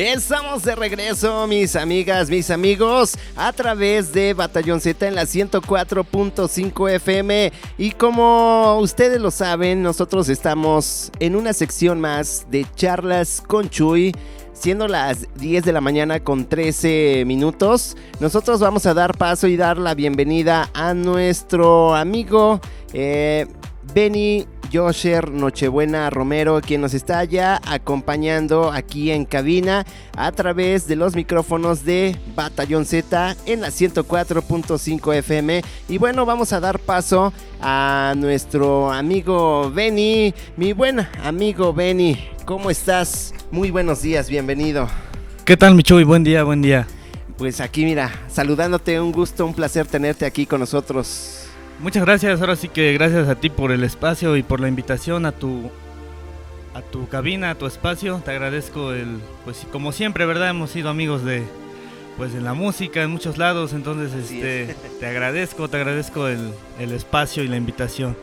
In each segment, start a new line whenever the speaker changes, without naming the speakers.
Estamos de regreso, mis amigas, mis amigos, a través de Batallón Z en la 104.5 FM. Y como ustedes lo saben, nosotros estamos en una sección más de charlas con Chuy. Siendo las 10 de la mañana con 13 minutos, nosotros vamos a dar paso y dar la bienvenida a nuestro amigo eh, Benny Josher Nochebuena Romero, quien nos está ya acompañando aquí en cabina a través de los micrófonos de Batallón Z en la 104.5 FM. Y bueno, vamos a dar paso a nuestro amigo Benny, mi buen amigo Benny. ¿Cómo estás? Muy buenos días, bienvenido.
¿Qué tal, Michuy? Buen día, buen día.
Pues aquí, mira, saludándote, un gusto, un placer tenerte aquí con nosotros.
Muchas gracias, ahora sí que gracias a ti por el espacio y por la invitación a tu a tu cabina, a tu espacio. Te agradezco el pues como siempre, ¿verdad? Hemos sido amigos de pues en la música en muchos lados, entonces este te agradezco, te agradezco el, el espacio y la invitación.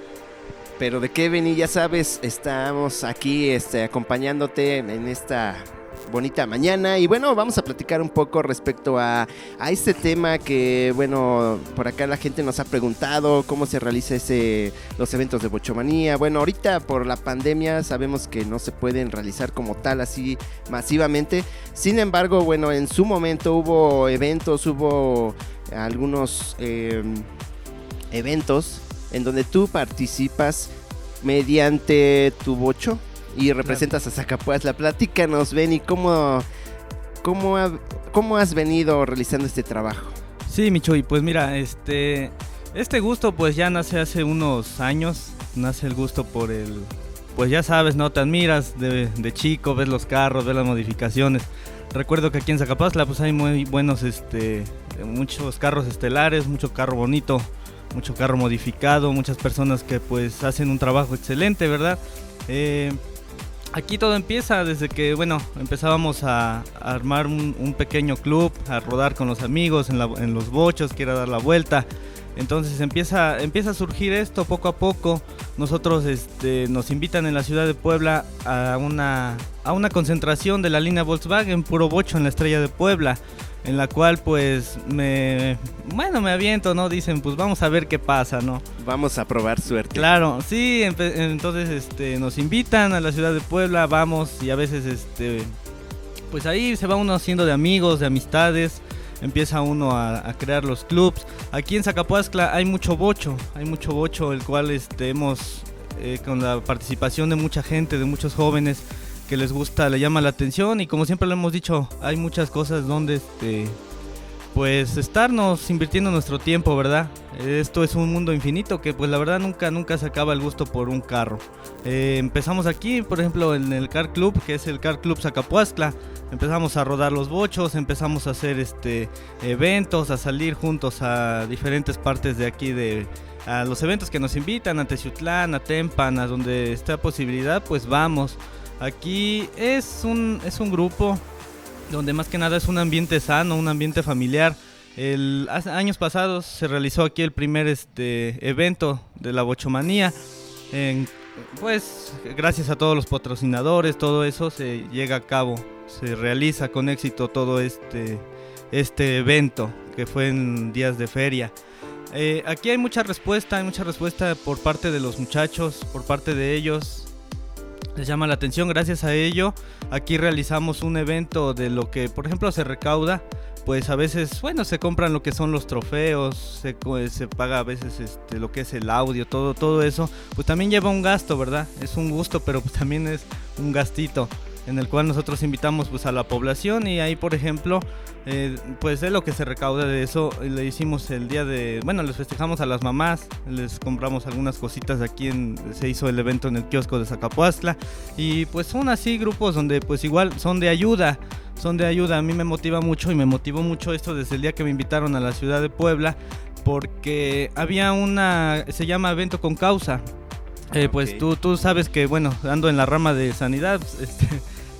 Pero de Kevin y ya sabes, estamos aquí este, acompañándote en esta bonita mañana. Y bueno, vamos a platicar un poco respecto a, a este tema que, bueno, por acá la gente nos ha preguntado cómo se realiza ese, los eventos de Bochomanía. Bueno, ahorita por la pandemia sabemos que no se pueden realizar como tal así masivamente. Sin embargo, bueno, en su momento hubo eventos, hubo algunos em, eventos en donde tú participas mediante tu bocho y representas a Zacapuazla. Platícanos, Benny, ¿cómo, cómo, cómo has venido realizando este trabajo?
Sí, Michoy, pues mira, este, este gusto pues ya nace hace unos años, nace el gusto por el, pues ya sabes, ¿no? Te admiras de, de chico, ves los carros, ves las modificaciones. Recuerdo que aquí en Zacapazla pues hay muy buenos, este, muchos carros estelares, mucho carro bonito, mucho carro modificado, muchas personas que pues hacen un trabajo excelente, ¿verdad? Eh, aquí todo empieza desde que, bueno, empezábamos a, armar un, pequeño club, a rodar con los amigos en, los bochos, que dar la vuelta. Entonces empieza, empieza a surgir esto poco a poco. Nosotros este, nos invitan en la ciudad de Puebla a una, a una concentración de la línea Volkswagen Puro Bocho en la Estrella de Puebla en la cual pues me bueno me aviento no dicen pues vamos a ver qué pasa no
vamos a probar suerte.
Claro sí entonces este nos invitan a la ciudad de Puebla vamos y a veces este pues ahí se va uno haciendo de amigos de amistades empieza uno a, crear los clubs. Aquí en Zacapuazcla hay mucho bocho hay mucho bocho el cual este hemos eh, con la participación de mucha gente de muchos jóvenes que les gusta, le llama la atención y como siempre lo hemos dicho, hay muchas cosas donde este pues estarnos invirtiendo nuestro tiempo, ¿verdad? Esto es un mundo infinito que pues la verdad nunca nunca se acaba el gusto por un carro. Eh, empezamos aquí, por ejemplo, en el Car Club, que es el Car Club Zacapuazcla. Empezamos a rodar los bochos, empezamos a hacer este eventos, a salir juntos a diferentes partes de aquí de a los eventos que nos invitan, a Teciutlán, a Tempan, a donde esté posibilidad, pues vamos. Aquí es un, es un grupo donde más que nada es un ambiente sano, un ambiente familiar. El, años pasados se realizó aquí el primer este, evento de la bochomanía. pues gracias a todos los patrocinadores, todo eso se llega a cabo, se realiza con éxito todo este, este evento que fue en días de feria. Eh, aquí hay mucha respuesta, hay mucha respuesta por parte de los muchachos, por parte de ellos les llama la atención. Gracias a ello, aquí realizamos un evento de lo que, por ejemplo, se recauda. Pues a veces, bueno, se compran lo que son los trofeos, se, se paga a veces este, lo que es el audio, todo, todo eso. Pues también lleva un gasto, ¿verdad? Es un gusto, pero pues también es un gastito en el cual nosotros invitamos pues a la población y ahí por ejemplo eh, pues de lo que se recauda de eso le hicimos el día de bueno les festejamos a las mamás les compramos algunas cositas aquí en se hizo el evento en el kiosco de Zacapuastla y pues son así grupos donde pues igual son de ayuda son de ayuda. A mí me motiva mucho y me motivó mucho esto desde el día que me invitaron a la ciudad de Puebla porque había una se llama evento con causa. Eh, pues tú, tú sabes que, bueno, ando en la rama de sanidad, este,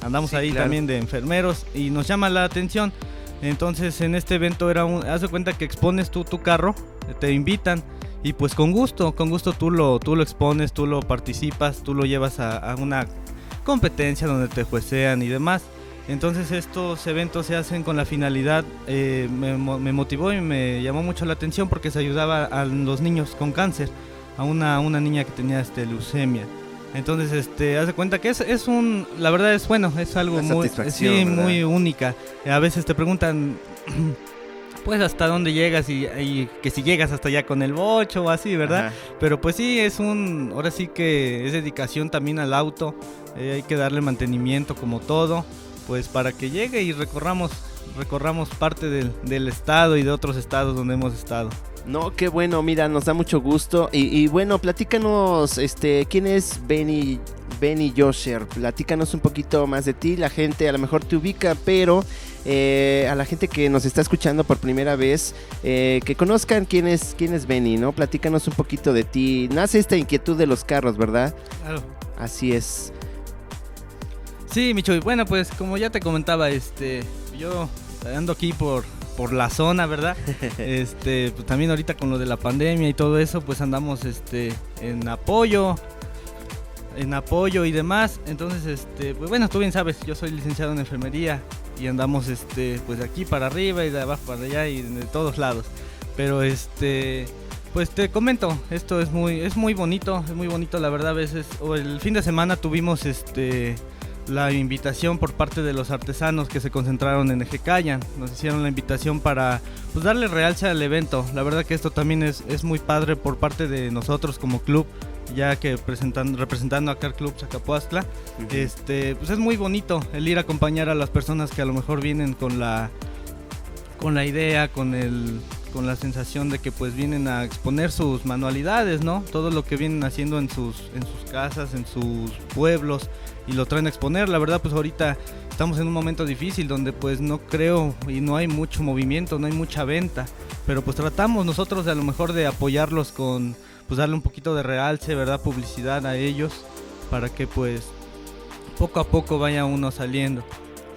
andamos ahí también de enfermeros y nos llama la atención. Entonces en este evento era un, haz de cuenta que expones tú tu carro, te invitan y pues con gusto, con gusto tú lo, tú lo expones, tú lo participas, tú lo llevas a, una competencia donde te juecean y demás. Entonces estos eventos se hacen con la finalidad, eh, me, motivó y me llamó mucho la atención porque se ayudaba a los niños con cáncer, a una, una niña que tenía este, leucemia. Entonces, este, haz de cuenta que es, es un, la verdad es bueno, es algo muy, sí, muy única. A veces te preguntan, pues hasta dónde llegas y, que si llegas hasta allá con el bocho o así, ¿verdad? Pero pues sí, es un, ahora sí que es dedicación también al auto, eh, hay que darle mantenimiento como todo, pues para que llegue y recorramos, recorramos parte del, del estado y de otros estados donde hemos estado.
No, qué bueno, mira, nos da mucho gusto. Y, bueno, platícanos, este, ¿quién es Benny, Benny Josher? Platícanos un poquito más de ti. La gente a lo mejor te ubica, pero eh, a la gente que nos está escuchando por primera vez, eh, que conozcan quién es, quién es Benny, ¿no? Platícanos un poquito de ti. Nace esta inquietud de los carros, ¿verdad?
Claro.
Así es.
Sí, Micho, bueno, pues como ya te comentaba, este, yo ando aquí por por la zona, ¿verdad? Este, pues también ahorita con lo de la pandemia y todo eso, pues andamos este en apoyo en apoyo y demás. Entonces, este, pues bueno, tú bien sabes, yo soy licenciado en enfermería y andamos este pues de aquí para arriba y de abajo para allá y de todos lados. Pero este pues te comento, esto es muy es muy bonito, es muy bonito la verdad, a veces o el fin de semana tuvimos este la invitación por parte de los artesanos que se concentraron en Ejecayan. Nos hicieron la invitación para pues, darle realce al evento. La verdad que esto también es, es muy padre por parte de nosotros como club, ya que representando acá el Club Zacapuastla. este, pues es muy bonito el ir a acompañar a las personas que a lo mejor vienen con la, con la idea, con el con la sensación de que pues vienen a exponer sus manualidades, ¿no? Todo lo que vienen haciendo en sus, en sus casas, en sus pueblos y lo traen a exponer. La verdad, pues ahorita estamos en un momento difícil donde pues no creo y no hay mucho movimiento, no hay mucha venta, pero pues tratamos nosotros de a lo mejor de apoyarlos con pues darle un poquito de realce, ¿verdad? Publicidad a ellos para que pues poco a poco vaya uno saliendo.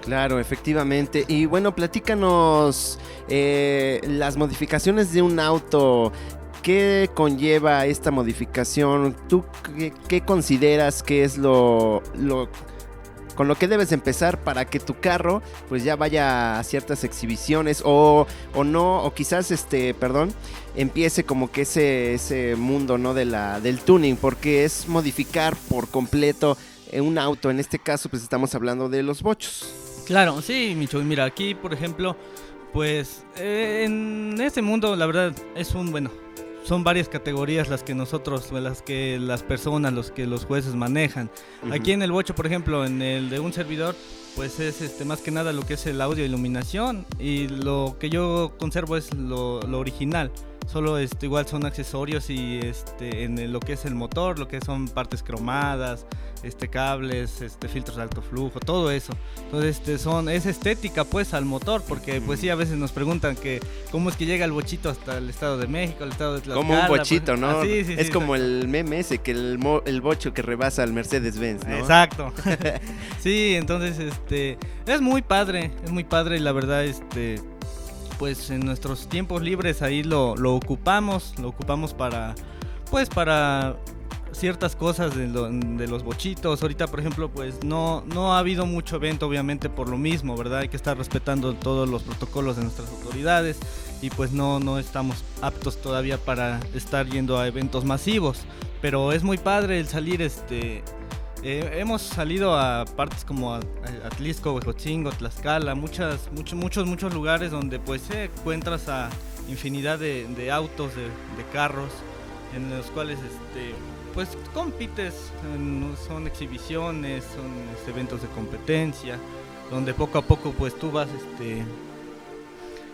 Claro, efectivamente. Y bueno, platícanos eh, las modificaciones de un auto. ¿Qué conlleva esta modificación? ¿Tú qué, consideras que es lo, con lo que debes empezar para que tu carro pues ya vaya a ciertas exhibiciones o, o no, o quizás este, perdón, empiece como que ese, ese mundo ¿no? de la, del tuning, porque es modificar por completo un auto, en este caso pues estamos hablando de los bochos.
Claro, sí, Micho, mira, aquí por ejemplo, pues eh, en este mundo la verdad es un, bueno, son varias categorías las que nosotros, las que las personas, los que los jueces manejan. Aquí en el bocho, por ejemplo, en el de un servidor, pues es este más que nada lo que es el audio iluminación y lo que yo conservo es lo, lo original solo este, igual son accesorios y este, en lo que es el motor, lo que son partes cromadas, este, cables, este, filtros de alto flujo, todo eso. Entonces este, son, es estética pues al motor, porque pues sí, a veces nos preguntan que cómo es que llega el bochito hasta el Estado de México, el Estado de Tlaxcala.
Como un bochito, pues, ¿no? es como el meme ese, que el, el bocho que rebasa al Mercedes-Benz, ¿no?
Exacto. sí, entonces este, es muy padre, es muy padre y la verdad este pues en nuestros tiempos libres ahí lo, ocupamos, lo ocupamos para, pues para ciertas cosas de, los bochitos. Ahorita, por ejemplo, pues no, no ha habido mucho evento, obviamente, por lo mismo, ¿verdad? Hay que estar respetando todos los protocolos de nuestras autoridades y pues no, no estamos aptos todavía para estar yendo a eventos masivos. Pero es muy padre el salir este, eh, hemos salido a partes como Atlisco, Huejotzingo, Tlaxcala, muchas, muchos, muchos, muchos lugares donde pues encuentras a infinidad de, autos, de, carros, en los cuales este, pues compites, son exhibiciones, son este, eventos de competencia, donde poco a poco pues tú vas este,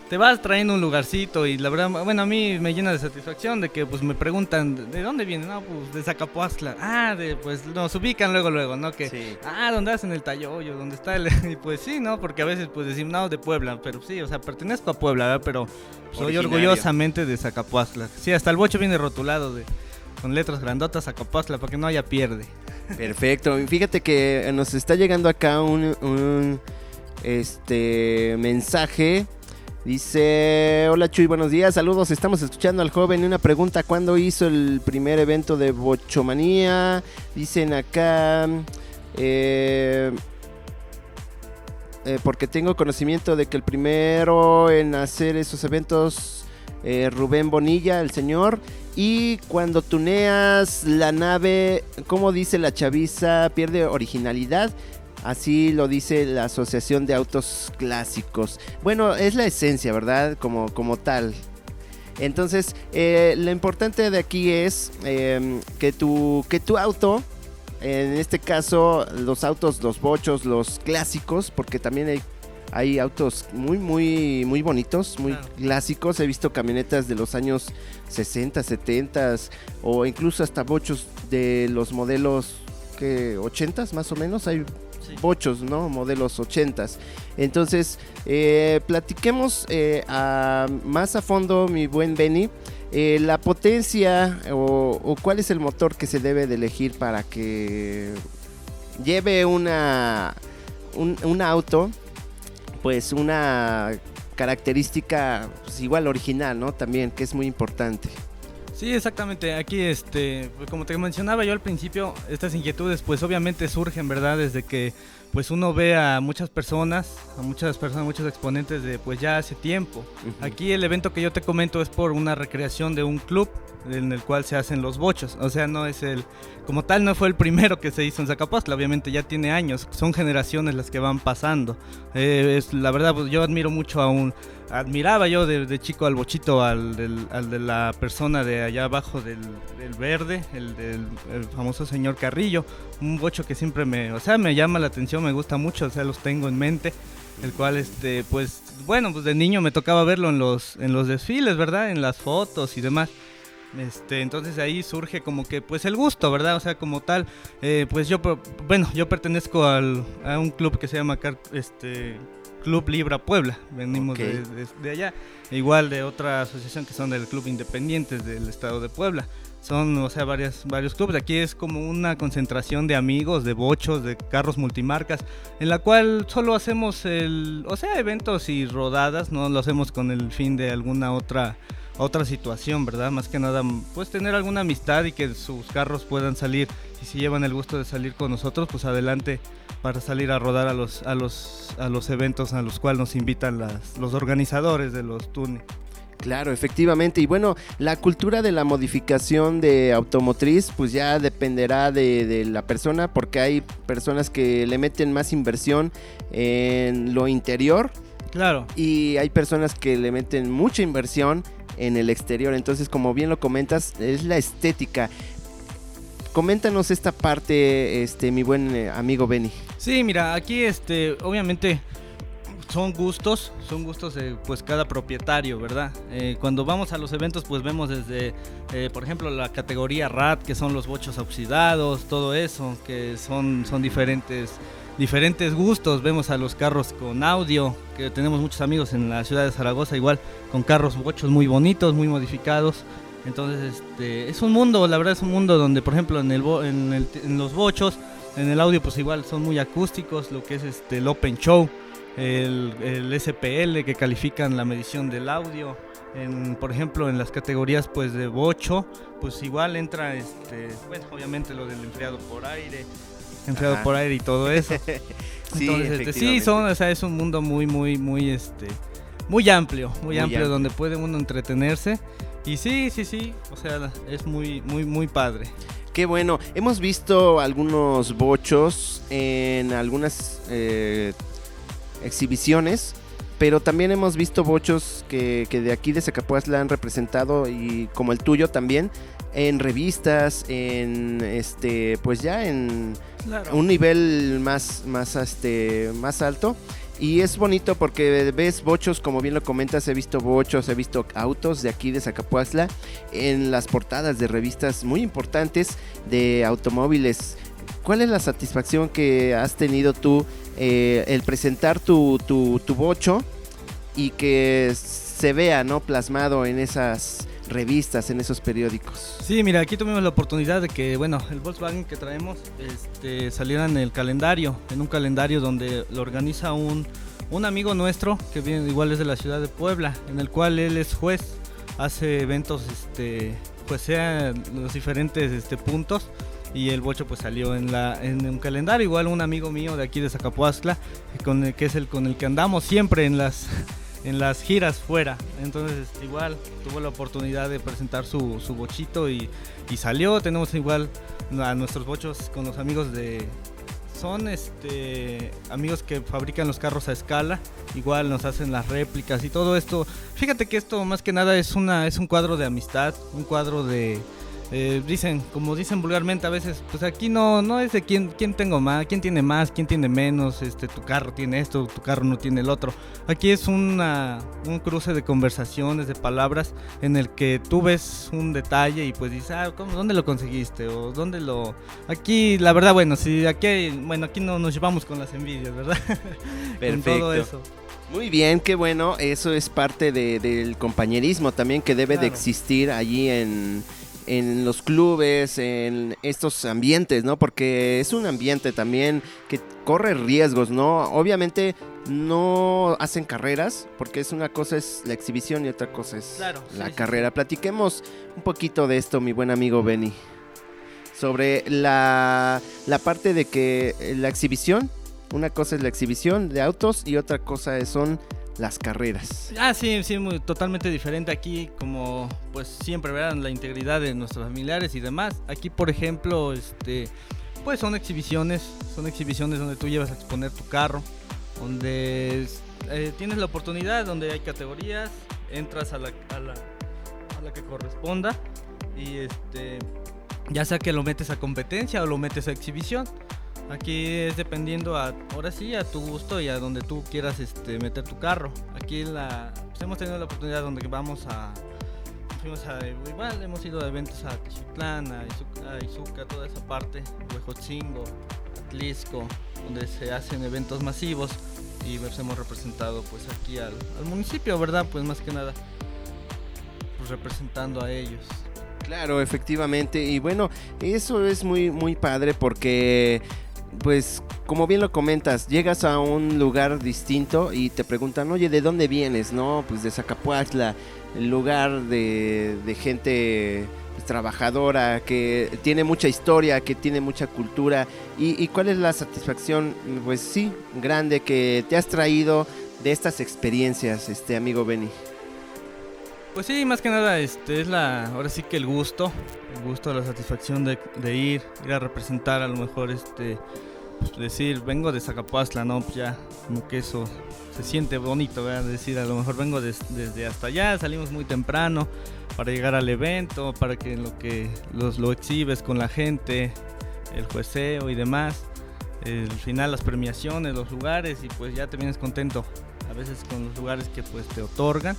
te vas trayendo un lugarcito y la verdad, bueno, a mí me llena de satisfacción de que pues me preguntan, ¿de dónde vienen? No, pues de Zacapuastla. Ah, de, pues nos ubican luego, luego, ¿no? Que, ah, ¿dónde hacen el Tayoyo? ¿Dónde está el...? Y pues sí, ¿no? Porque a veces pues decimos, no, de Puebla, pero sí, o sea, pertenezco a Puebla, ¿verdad? Pero soy orgullosamente de Zacapuastla. Sí, hasta el bocho viene rotulado de con letras grandotas Zacapuastla para que no haya pierde.
Perfecto. Fíjate que nos está llegando acá un, un este mensaje Dice, hola Chuy, buenos días, saludos, estamos escuchando al joven. Una pregunta, ¿cuándo hizo el primer evento de Bochomanía? Dicen acá, eh, eh, porque tengo conocimiento de que el primero en hacer esos eventos, eh, Rubén Bonilla, el señor, y cuando tuneas la nave, como dice la chaviza, pierde originalidad. Así lo dice la Asociación de Autos Clásicos. Bueno, es la esencia, ¿verdad? Como, como tal. Entonces, eh, lo importante de aquí es em, que, tu, que tu auto, en este caso los autos, los bochos, los clásicos, porque también hay, hay autos muy, muy, muy bonitos, muy clásicos. He visto camionetas de los años 60, 70 o incluso hasta bochos de los modelos que 80 más o menos. Hay bochos, ¿no? Modelos 80 Entonces, eh, platiquemos eh, más a fondo, mi buen Benny. Eh, la potencia o, cuál es el motor que se debe de elegir para que lleve una un, auto, pues una característica pues, igual original, ¿no? También, que es muy importante.
Sí, exactamente. Aquí, este, pues, como te mencionaba yo al principio, estas inquietudes, pues obviamente surgen, ¿verdad? Desde que, pues uno ve a muchas personas, a muchas personas, muchos exponentes de, pues ya hace tiempo. Aquí el evento que yo te comento es por una recreación de un club en el cual se hacen los bochos. O sea, no es el, como tal, no fue el primero que se hizo en Zacapostla, obviamente ya tiene años, son generaciones las que van pasando. Eh, es, la verdad, pues yo admiro mucho a un, admiraba yo de, chico al bochito, al, de la persona de allá abajo del, verde, el del famoso señor Carrillo, un bocho que siempre me, o sea, me llama la atención, me gusta mucho, o sea, los tengo en mente el cual este pues bueno pues de niño me tocaba verlo en los en los desfiles verdad en las fotos y demás este, entonces ahí surge como que pues el gusto, ¿verdad? O sea, como tal, eh, pues yo, bueno, yo pertenezco al, a un club que se llama este, Club Libra Puebla, venimos de, allá, igual de otra asociación que son del Club Independientes del Estado de Puebla. Son, o sea, varias, varios clubes. Aquí es como una concentración de amigos, de bochos, de carros multimarcas, en la cual solo hacemos el, o sea, eventos y rodadas, no lo hacemos con el fin de alguna otra otra situación, ¿verdad? Más que nada, pues tener alguna amistad y que sus carros puedan salir. Y si llevan el gusto de salir con nosotros, pues adelante para salir a rodar a los, a los, a los eventos a los cuales nos invitan las, los organizadores de los tunes.
Claro, efectivamente. Y bueno, la cultura de la modificación de automotriz, pues ya dependerá de, de, la persona, porque hay personas que le meten más inversión en lo interior.
Claro.
Y hay personas que le meten mucha inversión en el exterior. Entonces, como bien lo comentas, es la estética. Coméntanos esta parte, este, mi buen eh, amigo Benny.
Sí, mira, aquí, este, obviamente son gustos, son gustos de pues cada propietario, ¿verdad? Eh, cuando vamos a los eventos pues vemos desde, eh, por ejemplo, la categoría RAT, que son los bochos oxidados, todo eso, que son, son diferentes diferentes gustos. Vemos a los carros con audio, que tenemos muchos amigos en la ciudad de Zaragoza, igual con carros bochos muy bonitos, muy modificados. Entonces, este, es un mundo, la verdad es un mundo donde, por ejemplo, en, el, en, los bochos, en el audio, pues igual son muy acústicos, lo que es este, el Open Show, el, el SPL, que califican la medición del audio. En, por ejemplo, en las categorías pues de bocho, pues igual entra, este, bueno, obviamente lo del enfriado por aire, enfriado por aire y todo eso. sí, este, sí, son, o sea, es un mundo muy, muy, muy, este, muy amplio, muy, amplio, donde puede uno entretenerse. Y sí, sí, sí, o sea, es muy, muy, muy padre.
Qué bueno. Hemos visto algunos bochos en algunas eh, exhibiciones, pero también hemos visto bochos que, que de aquí de Zacapuazla han representado y como el tuyo también en revistas, en este, pues ya en un nivel más, más, este, más alto. Y es bonito porque ves bochos, como bien lo comentas, he visto bochos, he visto autos de aquí de Zacapuazla en las portadas de revistas muy importantes de automóviles. ¿Cuál es la satisfacción que has tenido tú eh, el presentar tu, tu, tu bocho y que se vea ¿no? plasmado en esas revistas, en esos periódicos.
Sí, mira, aquí tuvimos la oportunidad de que, bueno, el Volkswagen que traemos este, saliera en el calendario, en un calendario donde lo organiza un, un amigo nuestro, que viene, igual es de la ciudad de Puebla, en el cual él es juez, hace eventos, este, pues sean los diferentes este, puntos y el bocho pues salió en, la, en un calendario. Igual un amigo mío de aquí de Zacapuazcla, con el, que es el con el que andamos siempre en las, en las giras fuera. Entonces igual tuvo la oportunidad de presentar su, su bochito y, y salió. Tenemos igual a nuestros bochos con los amigos de, son este amigos que fabrican los carros a escala, igual nos hacen las réplicas y todo esto. Fíjate que esto más que nada es una es un cuadro de amistad, un cuadro de eh, dicen, como dicen vulgarmente a veces, pues aquí no, no es de quién, quién tengo más, quién tiene más, quién tiene menos, este, tu carro tiene esto, tu carro no tiene el otro. Aquí es una, un cruce de conversaciones, de palabras, en el que tú ves un detalle y pues dices, ah, ¿cómo, ¿dónde lo conseguiste? O ¿dónde lo...? Aquí, la verdad, bueno, si aquí, bueno, aquí no nos llevamos con las envidias, ¿verdad?
Perfecto. todo eso. Muy bien, qué bueno, eso es parte del compañerismo también que debe de existir allí en en los clubes, en estos ambientes, ¿no? Porque es un ambiente también que corre riesgos, ¿no? Obviamente no hacen carreras, porque es una cosa es la exhibición y otra cosa es la carrera. Platiquemos un poquito de esto, mi buen amigo Benny. Sobre la, la parte de que la exhibición, una cosa es la exhibición de autos y otra cosa son las carreras.
Ah, sí, sí, muy, totalmente diferente aquí, como pues siempre verán la integridad de nuestros familiares y demás. Aquí, por ejemplo, este, pues son exhibiciones, son exhibiciones donde tú llevas a exponer tu carro, donde eh, tienes la oportunidad, donde hay categorías, entras a la, a la, a la que corresponda y este, ya sea que lo metes a competencia o lo metes a exhibición. Aquí es dependiendo a, ahora sí, a tu gusto y a donde tú quieras este, meter tu carro. Aquí la, pues hemos tenido la oportunidad donde vamos a, fuimos a igual, hemos ido a eventos a Tichutlán, a Izuka, toda esa parte, Huejotzingo, Atlisco, donde se hacen eventos masivos y nos hemos representado pues aquí al, al municipio, ¿verdad? Pues más que nada, pues representando a ellos.
Claro, efectivamente. Y bueno, eso es muy, muy padre porque pues como bien lo comentas, llegas a un lugar distinto y te preguntan, oye, ¿de dónde vienes? No, pues de Zacapuazla, el lugar de, gente pues, trabajadora, que tiene mucha historia, que tiene mucha cultura. ¿Y, cuál es la satisfacción? Pues sí, grande que te has traído de estas experiencias, este amigo Benny.
Pues sí, más que nada, este es la, ahora sí que el gusto, el gusto, la satisfacción de, ir, ir a representar a lo mejor este, pues decir, vengo de Zacapuazla, no, pues ya, como que eso se siente bonito, ¿verdad? Decir, a lo mejor vengo desde hasta allá, salimos muy temprano para llegar al evento, para que lo que los, lo exhibes con la gente, el jueceo y demás, el final las premiaciones, los lugares y pues ya te vienes contento, a veces con los lugares que pues te otorgan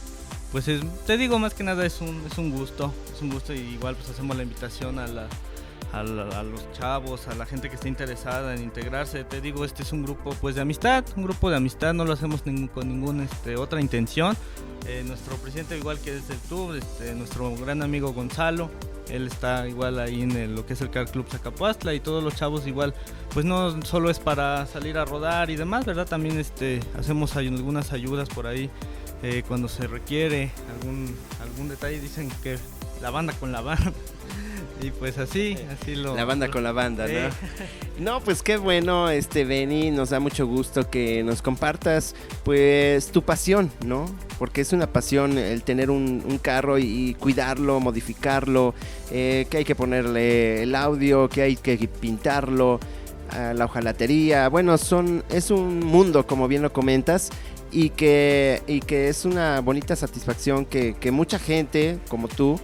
pues te digo más que nada es un, es un gusto, es un gusto y igual pues hacemos la invitación a, la, los chavos, a la gente que está interesada en integrarse. Te digo, este es un grupo pues de amistad, un grupo de amistad, no lo hacemos con ninguna este, otra intención. Eh, nuestro presidente igual que es el club, este, nuestro gran amigo Gonzalo, él está igual ahí en lo que es el Car Club Zacapuastla y todos los chavos igual, pues no solo es para salir a rodar y demás, ¿verdad? También este, hacemos algunas ayudas por ahí eh, cuando se requiere algún, algún detalle, dicen que la banda con la banda. Y pues así, así lo.
La banda con la banda, ¿no? No, pues qué bueno, este Benny, nos da mucho gusto que nos compartas, pues, tu pasión, ¿no? Porque es una pasión el tener un, carro y, cuidarlo, modificarlo, eh, que hay que ponerle el audio, que hay que pintarlo, la hojalatería. Bueno, son, es un mundo, como bien lo comentas, y que, y que es una bonita satisfacción que, mucha gente como tú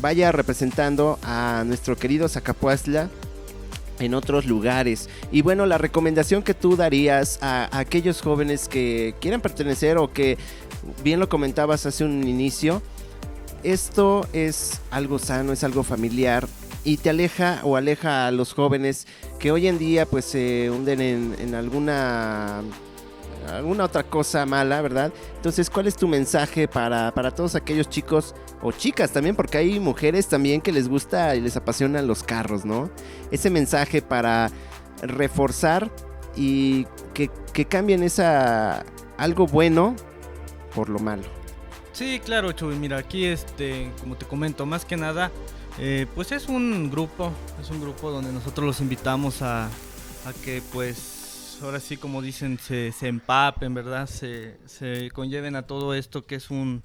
vaya representando a nuestro querido Zacapuazla en otros lugares. Y bueno, la recomendación que tú darías a, aquellos jóvenes que quieran pertenecer o que bien lo comentabas hace un inicio, esto es algo sano, es algo familiar y te aleja o aleja a los jóvenes que hoy en día pues se hunden en, en alguna alguna otra cosa mala, ¿verdad? Entonces, ¿cuál es tu mensaje para, todos aquellos chicos o chicas también? Porque hay mujeres también que les gusta y les apasionan los carros, ¿no? Ese mensaje para reforzar y que, que cambien esa algo bueno por lo malo.
Sí, claro, Chuy. Mira, aquí, este, como te comento, más que nada, eh, pues es un grupo, es un grupo donde nosotros los invitamos a, a que, pues, ahora sí, como dicen, se, se empapen, ¿verdad? Se, se conlleven a todo esto que es un,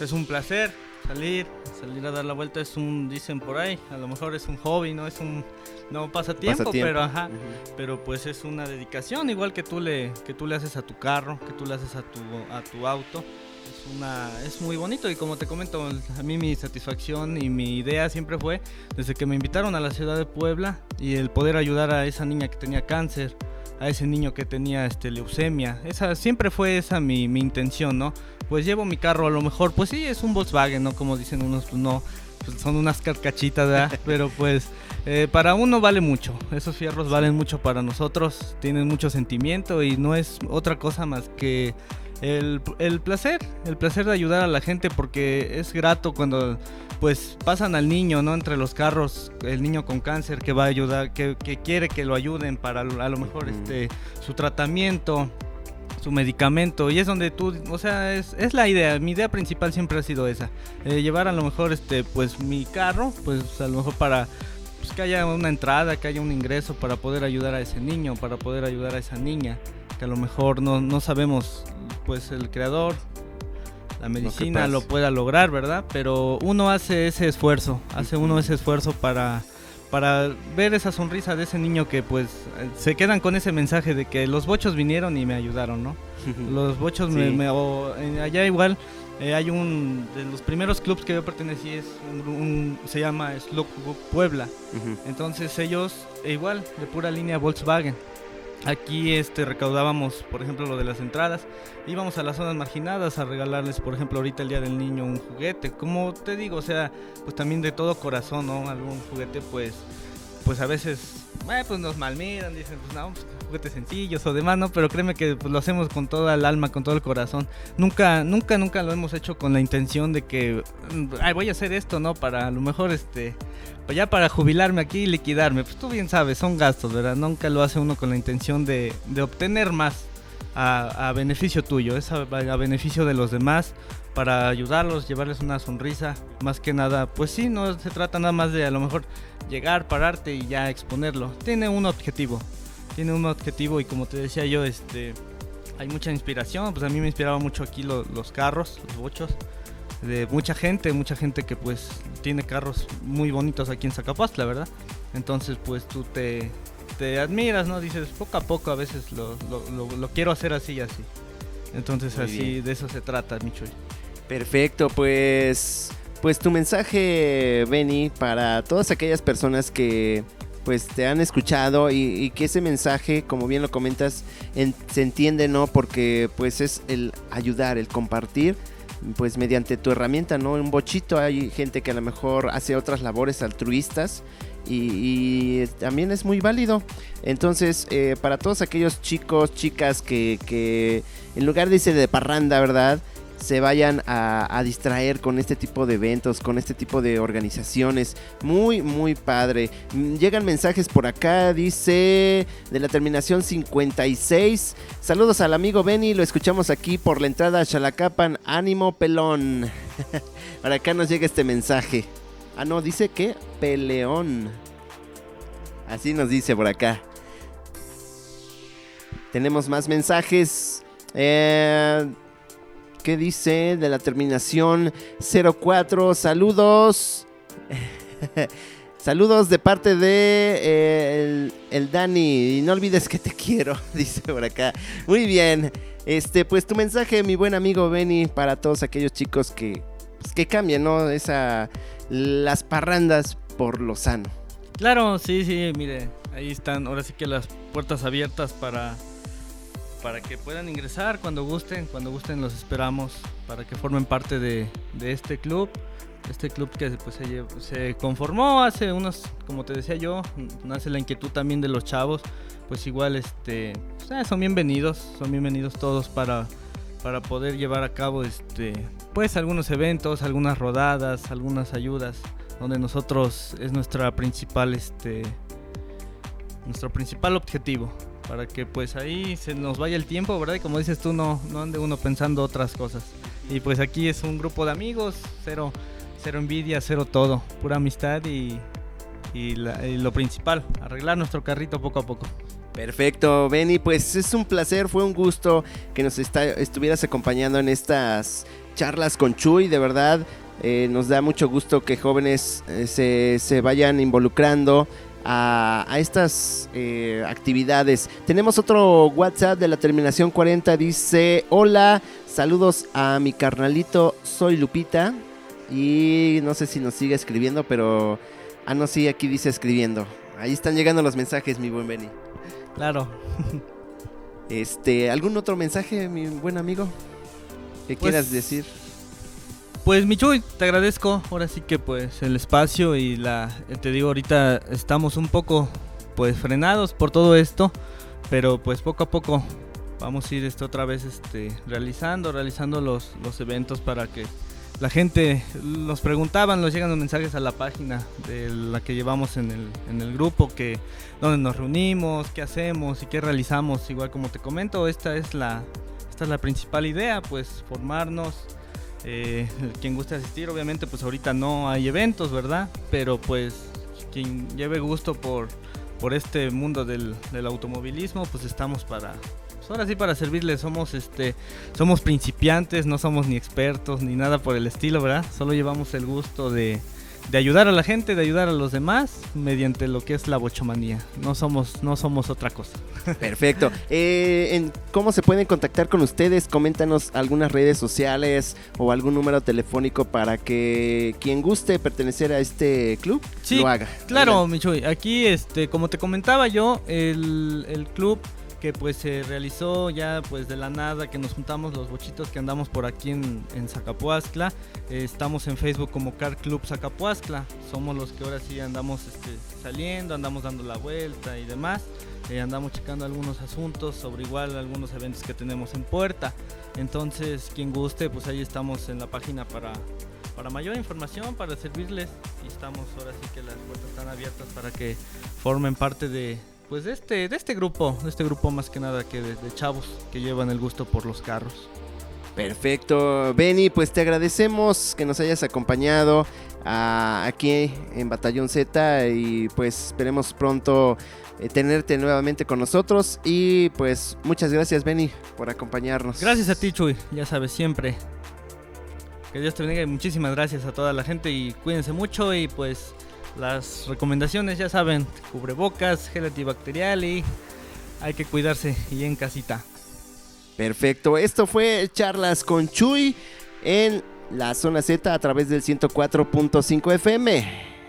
es un placer salir, salir a dar la vuelta es un, dicen por ahí, a lo mejor es un hobby, no es un, no pasatiempo, pero ajá, pero pues es una dedicación, igual que tú le, que tú le haces a tu carro, que tú le haces a tu, a tu auto. Es, una, es muy bonito y como te comento, a mí mi satisfacción y mi idea siempre fue desde que me invitaron a la ciudad de Puebla y el poder ayudar a esa niña que tenía cáncer, a ese niño que tenía este, leucemia. Esa, siempre fue esa mi, mi, intención, ¿no? Pues llevo mi carro a lo mejor, pues sí, es un Volkswagen, ¿no? Como dicen unos, pues no, pues son unas carcachitas, ¿verdad? Pero pues eh, para uno vale mucho. Esos fierros valen mucho para nosotros, tienen mucho sentimiento y no es otra cosa más que el, el, placer, el placer de ayudar a la gente porque es grato cuando pues pasan al niño, ¿no? Entre los carros, el niño con cáncer que va a ayudar, que, que quiere que lo ayuden para a lo mejor este su tratamiento, su medicamento y es donde tú, o sea, es, es la idea, mi idea principal siempre ha sido esa, eh, llevar a lo mejor este pues mi carro, pues a lo mejor para pues, que haya una entrada, que haya un ingreso para poder ayudar a ese niño, para poder ayudar a esa niña, que a lo mejor no, no sabemos pues el creador, la medicina lo, lo, pueda lograr, ¿verdad? Pero uno hace ese esfuerzo, hace uno ese esfuerzo para, para ver esa sonrisa de ese niño que pues se quedan con ese mensaje de que los bochos vinieron y me ayudaron, ¿no? los bochos me, me o, allá igual eh, hay un de los primeros clubs que yo pertenecí es un, un se llama Slug Puebla. Uh -huh. Entonces ellos igual de pura línea Volkswagen. Aquí este recaudábamos, por ejemplo, lo de las entradas. Íbamos a las zonas marginadas a regalarles, por ejemplo, ahorita el día del niño un juguete. Como te digo, o sea, pues también de todo corazón, ¿no? Algún juguete, pues, pues a veces, eh, pues nos malmiran, dicen, pues no, pues, juguetes sencillos o demás, ¿no? Pero créeme que pues, lo hacemos con toda el alma, con todo el corazón. Nunca, nunca, nunca lo hemos hecho con la intención de que, ay, voy a hacer esto, ¿no? Para a lo mejor, este, ya para jubilarme aquí y liquidarme. Pues tú bien sabes, son gastos, ¿verdad? Nunca lo hace uno con la intención de obtener más a, a, beneficio tuyo, es a, a, beneficio de los demás, para ayudarlos, llevarles una sonrisa. Más que nada, pues sí, no se trata nada más de a lo mejor llegar, pararte y ya exponerlo. Tiene un objetivo, tiene un objetivo y como te decía yo, este, hay mucha inspiración. Pues a mí me inspiraba mucho aquí lo, los carros, los bochos de mucha gente, mucha gente que pues tiene carros muy bonitos aquí en Zacapastla, ¿verdad? Entonces pues tú te, te admiras, ¿no? Dices, poco a poco a veces lo, lo, lo, lo quiero hacer así y así. Entonces muy así bien. de eso se trata, Michuy.
Perfecto, pues pues tu mensaje, Benny, para todas aquellas personas que pues te han escuchado y, y, que ese mensaje, como bien lo comentas, en, se entiende, ¿no? Porque pues es el ayudar, el compartir pues mediante tu herramienta, ¿no? Un bochito, hay gente que a lo mejor hace otras labores altruistas y, también es muy válido. Entonces, eh, para todos aquellos chicos, chicas que, en lugar de irse de parranda, ¿verdad? se vayan a, distraer con este tipo de eventos, con este tipo de organizaciones. Muy, muy padre. Llegan mensajes por acá, dice de la terminación 56. Saludos al amigo Benny, lo escuchamos aquí por la entrada a Chalacapan. Ánimo, pelón. por acá nos llega este mensaje. Ah, no, dice que peleón. Así nos dice por acá. Tenemos más mensajes. Eh, ¿Qué dice de la terminación 04? Saludos. Saludos de parte de eh, el, el, Dani. Y no olvides que te quiero, dice por acá. Muy bien. Este, pues tu mensaje, mi buen amigo Benny, para todos aquellos chicos que, pues, que cambian, ¿no? Esa, las parrandas por lo sano.
Claro, sí, sí, mire, ahí están, ahora sí que las puertas abiertas para para que puedan ingresar cuando gusten, cuando gusten los esperamos para que formen parte de, de este club. Este club que pues, se, conformó hace unos, como te decía yo, nace la inquietud también de los chavos, pues igual este, pues, son bienvenidos, son bienvenidos todos para, para poder llevar a cabo este, pues algunos eventos, algunas rodadas, algunas ayudas, donde nosotros es nuestra principal, este, nuestro principal objetivo, para que pues ahí se nos vaya el tiempo, ¿verdad? Y como dices tú, no, no ande uno pensando otras cosas. Y pues aquí es un grupo de amigos, cero, cero envidia, cero todo, pura amistad y, y lo principal, arreglar nuestro carrito poco a poco.
Perfecto, Benny, pues es un placer, fue un gusto que nos estuvieras acompañando en estas charlas con Chuy, de verdad. Eh, nos da mucho gusto que jóvenes eh, se, vayan involucrando a, estas eh, actividades. Tenemos otro WhatsApp de la terminación 40, dice, hola, saludos a mi carnalito, soy Lupita. Y no sé si nos sigue escribiendo, pero... Ah, no, sí, aquí dice escribiendo. Ahí están llegando los mensajes, mi buen Benny.
Claro.
Este, ¿algún otro mensaje, mi buen amigo? ¿Qué pues, quieras decir?
Pues Michuy, te agradezco. Ahora sí que pues el espacio y la te digo ahorita estamos un poco pues frenados por todo esto, pero pues poco a poco vamos a ir esto otra vez este realizando, realizando los los eventos para que la gente nos preguntaban, nos llegan los mensajes a la página de la que llevamos en el, en el grupo, que donde nos reunimos, qué hacemos y qué realizamos. Igual como te comento, esta es la, esta es la principal idea, pues formarnos. Eh, quien guste asistir, obviamente, pues ahorita no hay eventos, ¿verdad? Pero pues quien lleve gusto por, por este mundo del, del automovilismo, pues estamos para, ahora sí para servirles somos este somos principiantes, no somos ni expertos ni nada por el estilo, ¿verdad? Solo llevamos el gusto de, ayudar a la gente, de ayudar a los demás mediante lo que es la bochomanía. No somos, no somos otra cosa.
Perfecto. Eh, en ¿Cómo se pueden contactar con ustedes? Coméntanos algunas redes sociales o algún número telefónico para que quien guste pertenecer a este club lo haga.
Claro, Michoy. Aquí, este, como te comentaba yo, el, el club que pues se realizó ya pues de la nada, que nos juntamos los bochitos que andamos por aquí en, en Zacapuazcla. Eh, estamos en Facebook como Car Club Zacapuazcla. Somos los que ahora sí andamos este, saliendo, andamos dando la vuelta y demás. Eh, andamos checando algunos asuntos sobre igual algunos eventos que tenemos en puerta. Entonces, quien guste, pues ahí estamos en la página para, para mayor información, para servirles. Y estamos ahora sí que las puertas están abiertas para que formen parte de, pues de este, de este grupo, de este grupo más que nada que de, chavos que llevan el gusto por los carros.
Perfecto, Benny, pues te agradecemos que nos hayas acompañado ah, aquí en Batallón Z y pues esperemos pronto eh, tenerte nuevamente con nosotros y pues muchas gracias Benny por acompañarnos.
Gracias a ti Chuy, ya sabes siempre. Que Dios te bendiga y muchísimas gracias a toda la gente y cuídense mucho y pues las recomendaciones, ya saben, cubrebocas, gel antibacterial y hay que cuidarse y en casita.
Perfecto, esto fue charlas con Chuy en la zona Z a través del 104.5 FM.